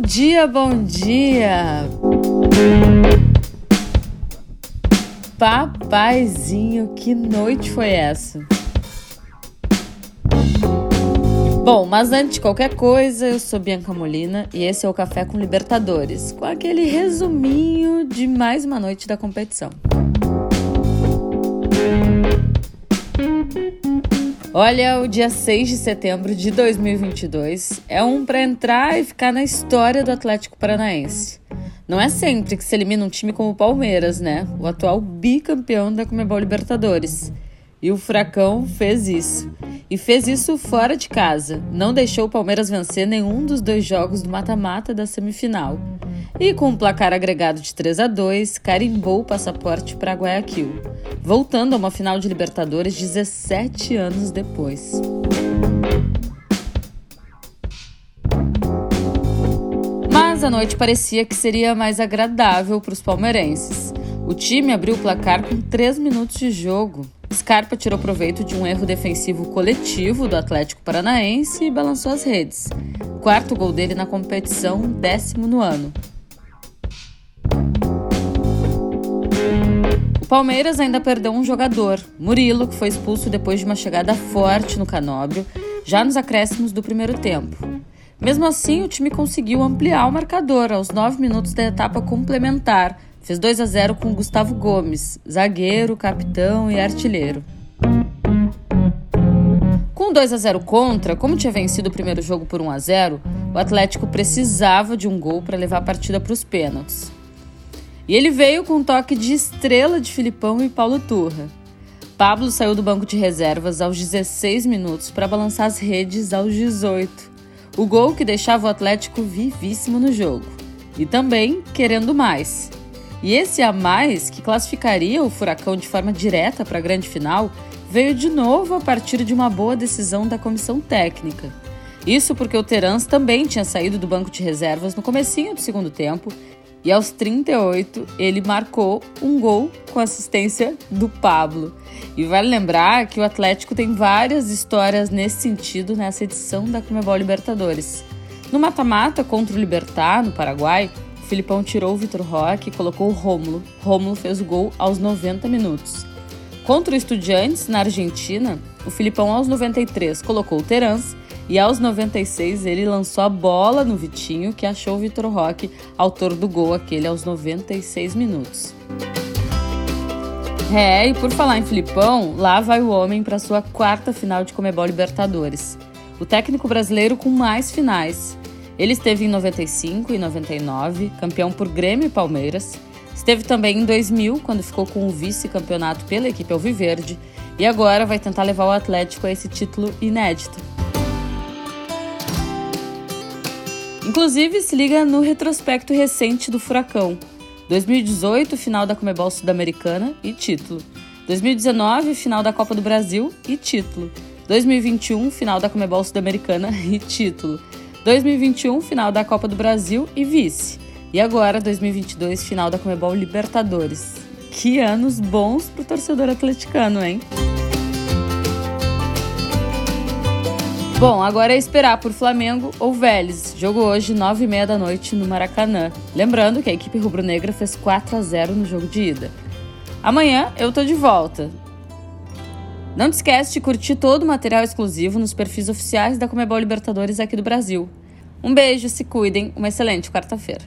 dia, bom dia! Papaizinho, que noite foi essa? Bom, mas antes de qualquer coisa, eu sou Bianca Molina e esse é o Café com Libertadores, com aquele resuminho de mais uma noite da competição. Olha, o dia 6 de setembro de 2022 é um para entrar e ficar na história do Atlético Paranaense. Não é sempre que se elimina um time como o Palmeiras, né? O atual bicampeão da Comebol Libertadores. E o Furacão fez isso. E fez isso fora de casa. Não deixou o Palmeiras vencer nenhum dos dois jogos do mata-mata da semifinal. E com um placar agregado de 3 a 2, carimbou o passaporte para Guayaquil, voltando a uma final de Libertadores 17 anos depois. Mas a noite parecia que seria mais agradável para os palmeirenses. O time abriu o placar com 3 minutos de jogo. Scarpa tirou proveito de um erro defensivo coletivo do Atlético Paranaense e balançou as redes. Quarto gol dele na competição, décimo no ano. Palmeiras ainda perdeu um jogador, Murilo, que foi expulso depois de uma chegada forte no Canóbio, já nos acréscimos do primeiro tempo. Mesmo assim, o time conseguiu ampliar o marcador aos 9 minutos da etapa complementar. Fez 2 a 0 com Gustavo Gomes, zagueiro, capitão e artilheiro. Com 2 a 0 contra, como tinha vencido o primeiro jogo por 1 a 0, o Atlético precisava de um gol para levar a partida para os pênaltis. E ele veio com um toque de estrela de Filipão e Paulo Turra. Pablo saiu do banco de reservas aos 16 minutos para balançar as redes aos 18. O gol que deixava o Atlético vivíssimo no jogo. E também querendo mais. E esse a mais, que classificaria o Furacão de forma direta para a grande final, veio de novo a partir de uma boa decisão da comissão técnica. Isso porque o Terans também tinha saído do banco de reservas no comecinho do segundo tempo e aos 38, ele marcou um gol com assistência do Pablo. E vale lembrar que o Atlético tem várias histórias nesse sentido nessa edição da Comebol Libertadores. No mata-mata contra o Libertar, no Paraguai, o Filipão tirou o Vitor Roque e colocou o Rômulo. Rômulo fez o gol aos 90 minutos. Contra o Estudiantes, na Argentina, o Filipão aos 93 colocou o Terans e aos 96 ele lançou a bola no Vitinho, que achou o Vitor Roque, autor do gol aquele aos 96 minutos. É, e por falar em Filipão, lá vai o homem para sua quarta final de Comebol Libertadores. O técnico brasileiro com mais finais. Ele esteve em 95 e 99, campeão por Grêmio e Palmeiras. Esteve também em 2000, quando ficou com o vice-campeonato pela equipe Alviverde. E agora vai tentar levar o Atlético a esse título inédito. Inclusive, se liga no retrospecto recente do Furacão. 2018, final da Comebol Sul-Americana e título. 2019, final da Copa do Brasil e título. 2021, final da Comebol Sul-Americana e título. 2021, final da Copa do Brasil e vice. E agora, 2022, final da Comebol Libertadores. Que anos bons pro torcedor atleticano, hein? Bom, agora é esperar por Flamengo ou Vélez. Jogo hoje, 9h30 da noite, no Maracanã. Lembrando que a equipe rubro-negra fez 4 a 0 no jogo de ida. Amanhã eu tô de volta. Não te esquece de curtir todo o material exclusivo nos perfis oficiais da Comebol Libertadores aqui do Brasil. Um beijo, se cuidem, uma excelente quarta-feira.